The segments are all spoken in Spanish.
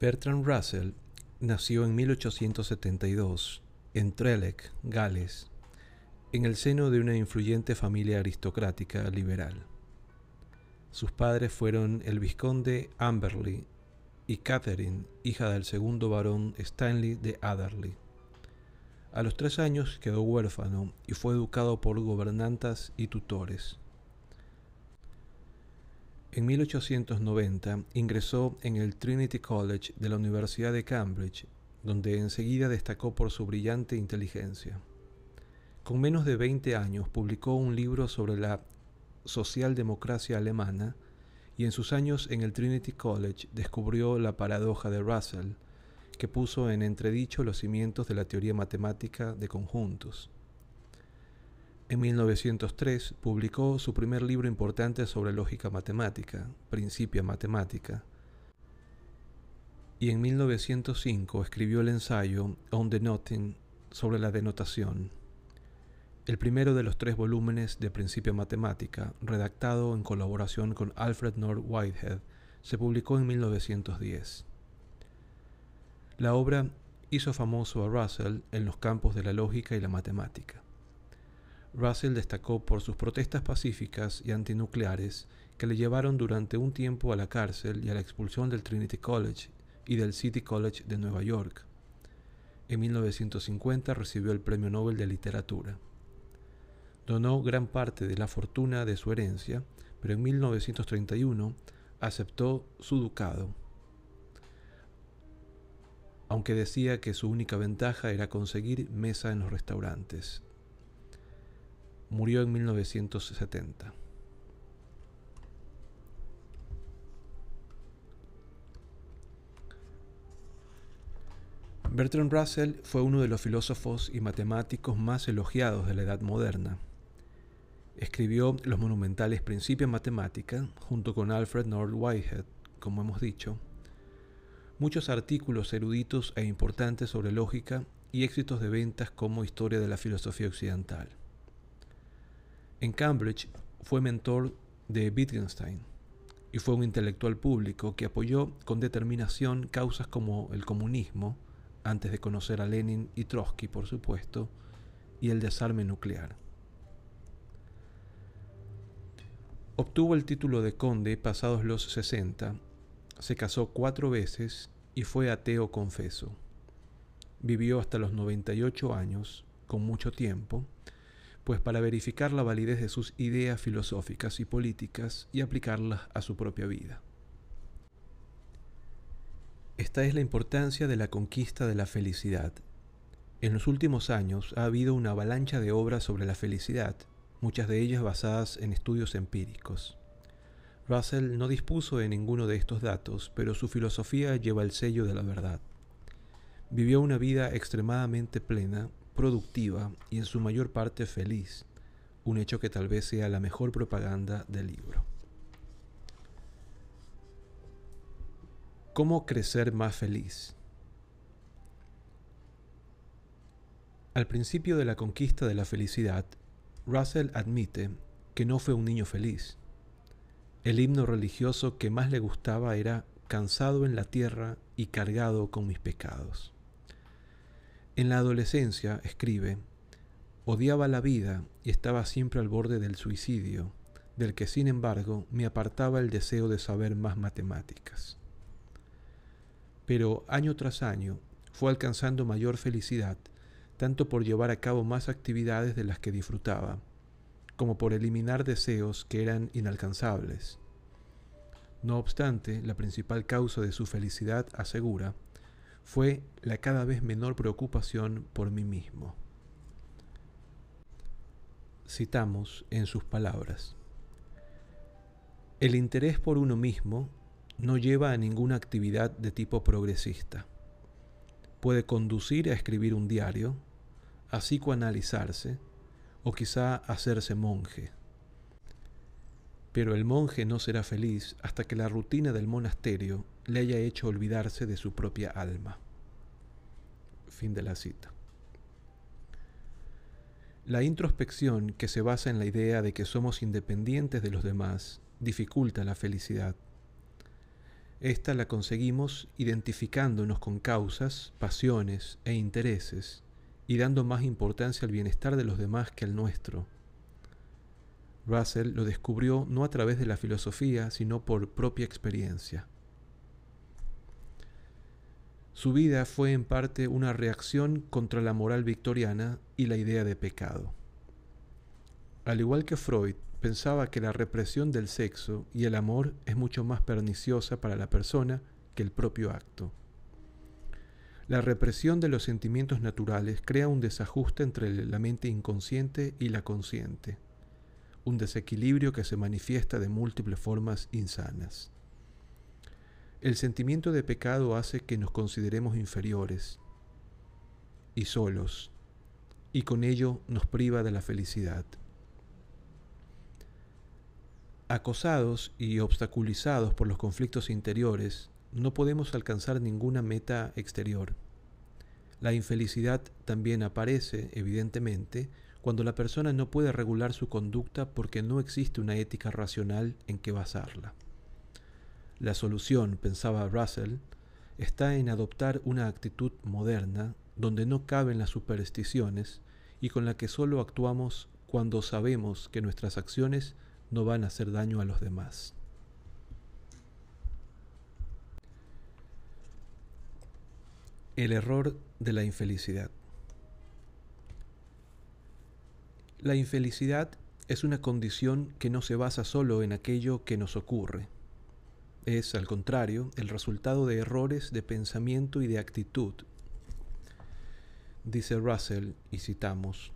Bertrand Russell nació en 1872 en Trelec, Gales, en el seno de una influyente familia aristocrática liberal. Sus padres fueron el vizconde Amberley y Catherine, hija del segundo barón Stanley de Adderley. A los tres años quedó huérfano y fue educado por gobernantas y tutores. En 1890 ingresó en el Trinity College de la Universidad de Cambridge, donde enseguida destacó por su brillante inteligencia. Con menos de 20 años publicó un libro sobre la socialdemocracia alemana y en sus años en el Trinity College descubrió la paradoja de Russell, que puso en entredicho los cimientos de la teoría matemática de conjuntos. En 1903 publicó su primer libro importante sobre lógica matemática, Principia Matemática, y en 1905 escribió el ensayo On Denoting sobre la denotación, el primero de los tres volúmenes de Principia Matemática, redactado en colaboración con Alfred North Whitehead, se publicó en 1910. La obra hizo famoso a Russell en los campos de la lógica y la matemática. Russell destacó por sus protestas pacíficas y antinucleares que le llevaron durante un tiempo a la cárcel y a la expulsión del Trinity College y del City College de Nueva York. En 1950 recibió el Premio Nobel de Literatura. Donó gran parte de la fortuna de su herencia, pero en 1931 aceptó su ducado, aunque decía que su única ventaja era conseguir mesa en los restaurantes. Murió en 1970. Bertrand Russell fue uno de los filósofos y matemáticos más elogiados de la Edad Moderna. Escribió los monumentales Principia Matemática junto con Alfred North Whitehead, como hemos dicho, muchos artículos eruditos e importantes sobre lógica y éxitos de ventas como Historia de la Filosofía Occidental. En Cambridge fue mentor de Wittgenstein y fue un intelectual público que apoyó con determinación causas como el comunismo, antes de conocer a Lenin y Trotsky, por supuesto, y el desarme nuclear. Obtuvo el título de conde pasados los 60, se casó cuatro veces y fue ateo confeso. Vivió hasta los 98 años, con mucho tiempo, pues para verificar la validez de sus ideas filosóficas y políticas y aplicarlas a su propia vida. Esta es la importancia de la conquista de la felicidad. En los últimos años ha habido una avalancha de obras sobre la felicidad, muchas de ellas basadas en estudios empíricos. Russell no dispuso de ninguno de estos datos, pero su filosofía lleva el sello de la verdad. Vivió una vida extremadamente plena, productiva y en su mayor parte feliz, un hecho que tal vez sea la mejor propaganda del libro. ¿Cómo crecer más feliz? Al principio de la conquista de la felicidad, Russell admite que no fue un niño feliz. El himno religioso que más le gustaba era Cansado en la tierra y cargado con mis pecados. En la adolescencia, escribe, odiaba la vida y estaba siempre al borde del suicidio, del que sin embargo me apartaba el deseo de saber más matemáticas. Pero año tras año fue alcanzando mayor felicidad tanto por llevar a cabo más actividades de las que disfrutaba, como por eliminar deseos que eran inalcanzables. No obstante, la principal causa de su felicidad, asegura, fue la cada vez menor preocupación por mí mismo. Citamos en sus palabras, El interés por uno mismo no lleva a ninguna actividad de tipo progresista puede conducir a escribir un diario, a psicoanalizarse o quizá hacerse monje. Pero el monje no será feliz hasta que la rutina del monasterio le haya hecho olvidarse de su propia alma. Fin de la cita. La introspección que se basa en la idea de que somos independientes de los demás dificulta la felicidad. Esta la conseguimos identificándonos con causas, pasiones e intereses y dando más importancia al bienestar de los demás que al nuestro. Russell lo descubrió no a través de la filosofía, sino por propia experiencia. Su vida fue en parte una reacción contra la moral victoriana y la idea de pecado. Al igual que Freud, pensaba que la represión del sexo y el amor es mucho más perniciosa para la persona que el propio acto. La represión de los sentimientos naturales crea un desajuste entre la mente inconsciente y la consciente, un desequilibrio que se manifiesta de múltiples formas insanas. El sentimiento de pecado hace que nos consideremos inferiores y solos, y con ello nos priva de la felicidad. Acosados y obstaculizados por los conflictos interiores, no podemos alcanzar ninguna meta exterior. La infelicidad también aparece, evidentemente, cuando la persona no puede regular su conducta porque no existe una ética racional en que basarla. La solución, pensaba Russell, está en adoptar una actitud moderna donde no caben las supersticiones y con la que solo actuamos cuando sabemos que nuestras acciones no van a hacer daño a los demás. El error de la infelicidad. La infelicidad es una condición que no se basa solo en aquello que nos ocurre. Es, al contrario, el resultado de errores de pensamiento y de actitud. Dice Russell, y citamos,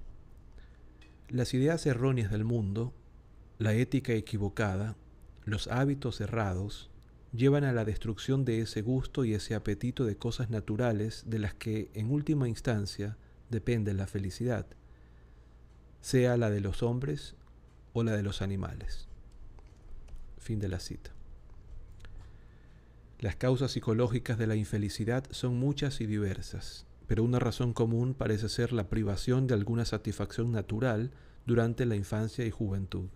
Las ideas erróneas del mundo, la ética equivocada, los hábitos errados, llevan a la destrucción de ese gusto y ese apetito de cosas naturales de las que en última instancia depende la felicidad, sea la de los hombres o la de los animales. Fin de la cita. Las causas psicológicas de la infelicidad son muchas y diversas, pero una razón común parece ser la privación de alguna satisfacción natural durante la infancia y juventud.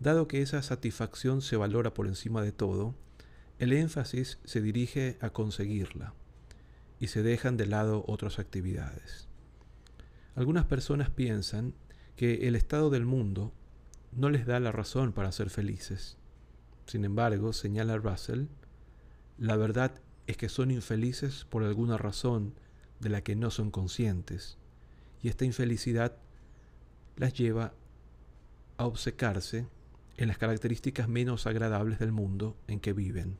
Dado que esa satisfacción se valora por encima de todo, el énfasis se dirige a conseguirla y se dejan de lado otras actividades. Algunas personas piensan que el estado del mundo no les da la razón para ser felices. Sin embargo, señala Russell, la verdad es que son infelices por alguna razón de la que no son conscientes, y esta infelicidad las lleva a obcecarse en las características menos agradables del mundo en que viven.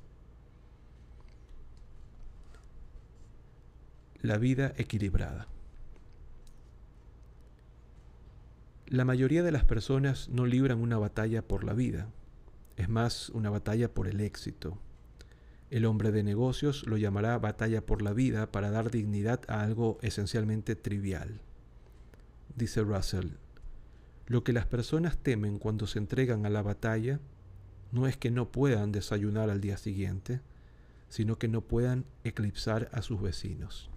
La vida equilibrada. La mayoría de las personas no libran una batalla por la vida, es más una batalla por el éxito. El hombre de negocios lo llamará batalla por la vida para dar dignidad a algo esencialmente trivial. Dice Russell, lo que las personas temen cuando se entregan a la batalla no es que no puedan desayunar al día siguiente, sino que no puedan eclipsar a sus vecinos.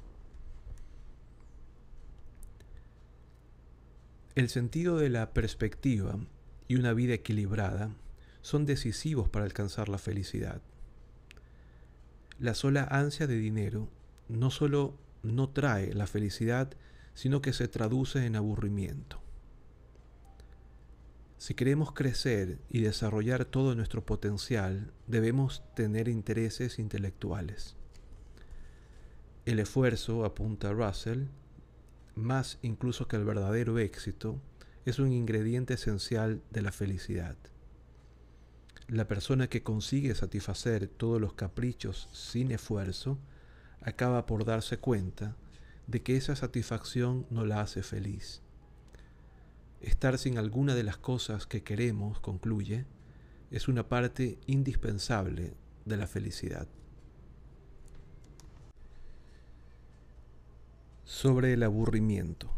El sentido de la perspectiva y una vida equilibrada son decisivos para alcanzar la felicidad. La sola ansia de dinero no solo no trae la felicidad, sino que se traduce en aburrimiento. Si queremos crecer y desarrollar todo nuestro potencial, debemos tener intereses intelectuales. El esfuerzo, apunta Russell, más incluso que el verdadero éxito, es un ingrediente esencial de la felicidad. La persona que consigue satisfacer todos los caprichos sin esfuerzo acaba por darse cuenta de que esa satisfacción no la hace feliz Estar sin alguna de las cosas que queremos, concluye, es una parte indispensable de la felicidad. Sobre el aburrimiento.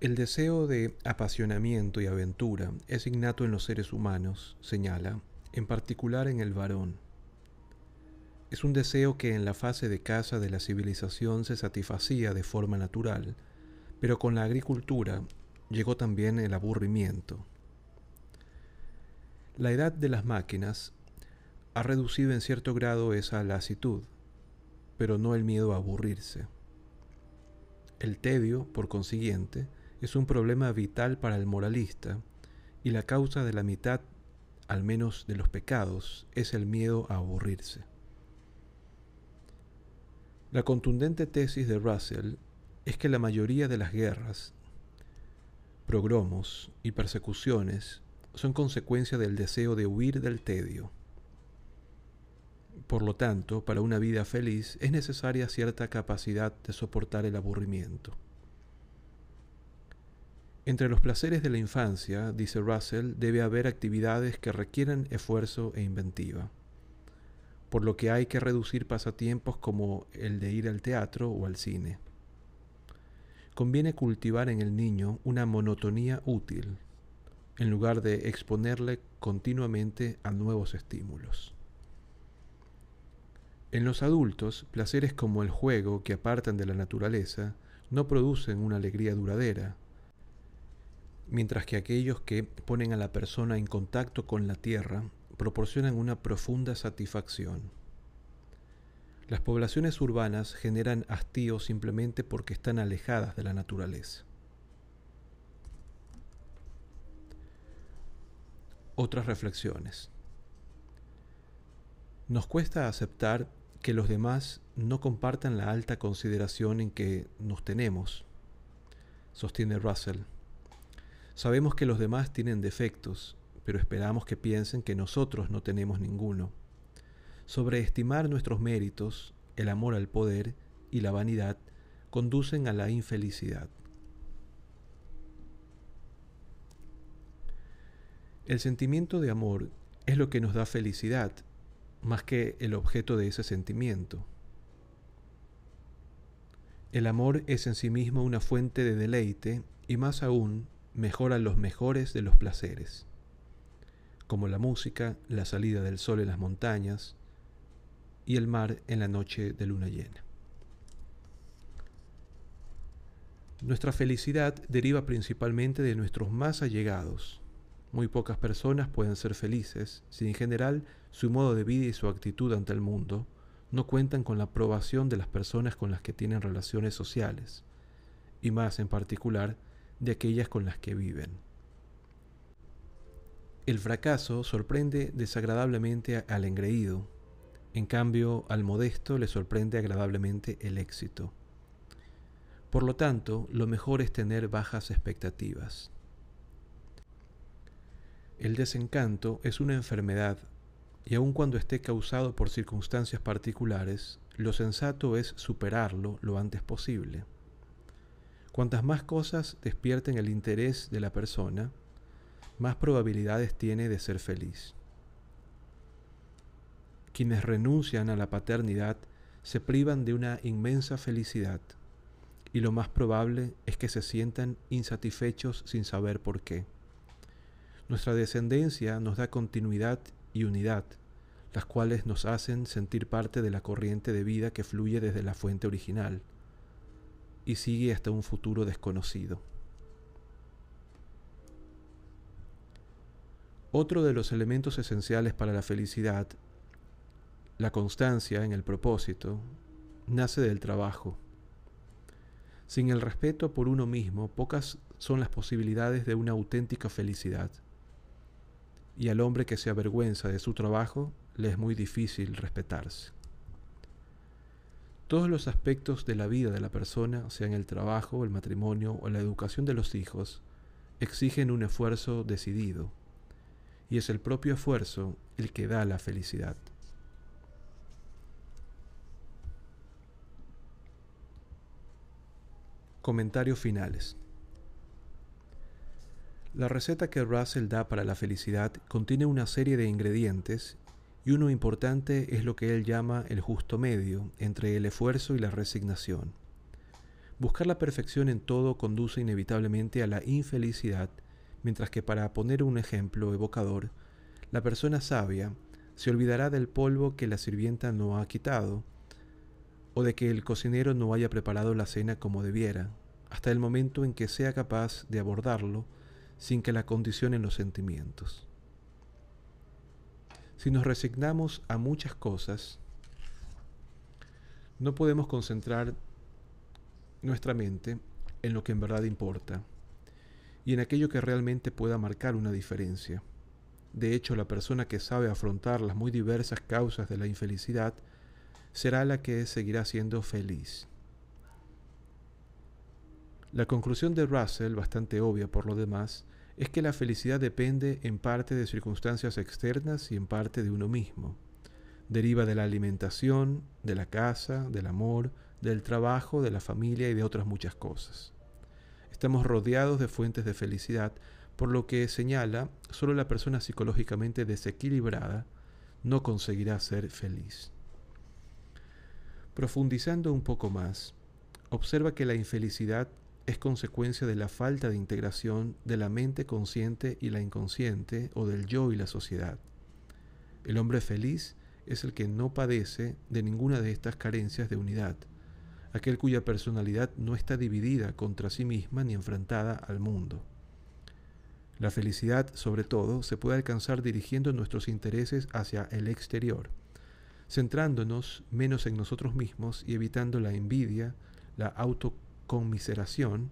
El deseo de apasionamiento y aventura es innato en los seres humanos, señala, en particular en el varón. Es un deseo que en la fase de caza de la civilización se satisfacía de forma natural, pero con la agricultura llegó también el aburrimiento. La edad de las máquinas ha reducido en cierto grado esa lasitud, pero no el miedo a aburrirse. El tedio, por consiguiente, es un problema vital para el moralista y la causa de la mitad, al menos de los pecados, es el miedo a aburrirse. La contundente tesis de Russell es que la mayoría de las guerras, progromos y persecuciones son consecuencia del deseo de huir del tedio. Por lo tanto, para una vida feliz es necesaria cierta capacidad de soportar el aburrimiento. Entre los placeres de la infancia, dice Russell, debe haber actividades que requieren esfuerzo e inventiva, por lo que hay que reducir pasatiempos como el de ir al teatro o al cine. Conviene cultivar en el niño una monotonía útil, en lugar de exponerle continuamente a nuevos estímulos. En los adultos, placeres como el juego que apartan de la naturaleza no producen una alegría duradera, mientras que aquellos que ponen a la persona en contacto con la tierra proporcionan una profunda satisfacción. Las poblaciones urbanas generan hastío simplemente porque están alejadas de la naturaleza. Otras reflexiones. Nos cuesta aceptar que los demás no compartan la alta consideración en que nos tenemos, sostiene Russell. Sabemos que los demás tienen defectos, pero esperamos que piensen que nosotros no tenemos ninguno. Sobreestimar nuestros méritos, el amor al poder y la vanidad conducen a la infelicidad. El sentimiento de amor es lo que nos da felicidad, más que el objeto de ese sentimiento. El amor es en sí mismo una fuente de deleite y más aún mejora los mejores de los placeres, como la música, la salida del sol en las montañas y el mar en la noche de luna llena. Nuestra felicidad deriva principalmente de nuestros más allegados, muy pocas personas pueden ser felices si en general su modo de vida y su actitud ante el mundo no cuentan con la aprobación de las personas con las que tienen relaciones sociales, y más en particular de aquellas con las que viven. El fracaso sorprende desagradablemente al engreído, en cambio al modesto le sorprende agradablemente el éxito. Por lo tanto, lo mejor es tener bajas expectativas. El desencanto es una enfermedad y aun cuando esté causado por circunstancias particulares, lo sensato es superarlo lo antes posible. Cuantas más cosas despierten el interés de la persona, más probabilidades tiene de ser feliz. Quienes renuncian a la paternidad se privan de una inmensa felicidad, y lo más probable es que se sientan insatisfechos sin saber por qué. Nuestra descendencia nos da continuidad y unidad, las cuales nos hacen sentir parte de la corriente de vida que fluye desde la fuente original y sigue hasta un futuro desconocido. Otro de los elementos esenciales para la felicidad, la constancia en el propósito, nace del trabajo. Sin el respeto por uno mismo, pocas son las posibilidades de una auténtica felicidad y al hombre que se avergüenza de su trabajo le es muy difícil respetarse. Todos los aspectos de la vida de la persona, sean el trabajo, el matrimonio o la educación de los hijos, exigen un esfuerzo decidido, y es el propio esfuerzo el que da la felicidad. Comentarios finales. La receta que Russell da para la felicidad contiene una serie de ingredientes y uno importante es lo que él llama el justo medio entre el esfuerzo y la resignación. Buscar la perfección en todo conduce inevitablemente a la infelicidad, mientras que para poner un ejemplo evocador, La persona sabia se olvidará del polvo que la sirvienta no ha quitado, o de que el cocinero no haya preparado la cena como debiera, hasta el momento en que sea capaz de abordarlo sin que la condicionen los sentimientos. Si nos resignamos a muchas cosas, no podemos concentrar nuestra mente en lo que en verdad importa y en aquello que realmente pueda marcar una diferencia. De hecho, la persona que sabe afrontar las muy diversas causas de la infelicidad será la que seguirá siendo feliz. La conclusión de Russell, bastante obvia por lo demás, es que la felicidad depende en parte de circunstancias externas y en parte de uno mismo. Deriva de la alimentación, de la casa, del amor, del trabajo, de la familia y de otras muchas cosas. Estamos rodeados de fuentes de felicidad, por lo que señala, solo la persona psicológicamente desequilibrada no conseguirá ser feliz. Profundizando un poco más, observa que la infelicidad es consecuencia de la falta de integración de la mente consciente y la inconsciente o del yo y la sociedad. El hombre feliz es el que no padece de ninguna de estas carencias de unidad, aquel cuya personalidad no está dividida contra sí misma ni enfrentada al mundo. La felicidad, sobre todo, se puede alcanzar dirigiendo nuestros intereses hacia el exterior, centrándonos menos en nosotros mismos y evitando la envidia, la autoconmiseración,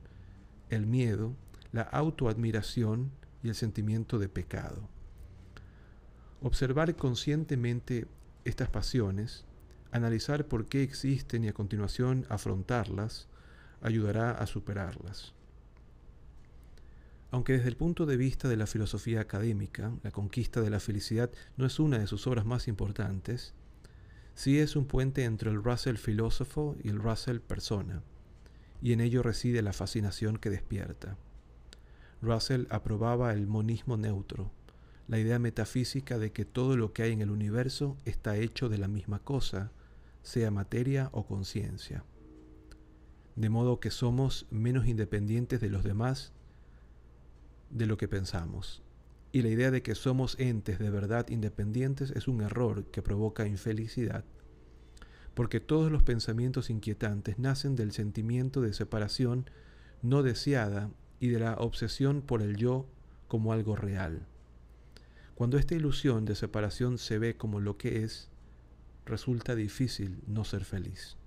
el miedo, la autoadmiración y el sentimiento de pecado. Observar conscientemente estas pasiones Analizar por qué existen y a continuación afrontarlas ayudará a superarlas. Aunque desde el punto de vista de la filosofía académica, la conquista de la felicidad no es una de sus obras más importantes, sí es un puente entre el Russell filósofo y el Russell persona, y en ello reside la fascinación que despierta. Russell aprobaba el monismo neutro, la idea metafísica de que todo lo que hay en el universo está hecho de la misma cosa, sea materia o conciencia. De modo que somos menos independientes de los demás de lo que pensamos. Y la idea de que somos entes de verdad independientes es un error que provoca infelicidad, porque todos los pensamientos inquietantes nacen del sentimiento de separación no deseada y de la obsesión por el yo como algo real. Cuando esta ilusión de separación se ve como lo que es, resulta difícil no ser feliz.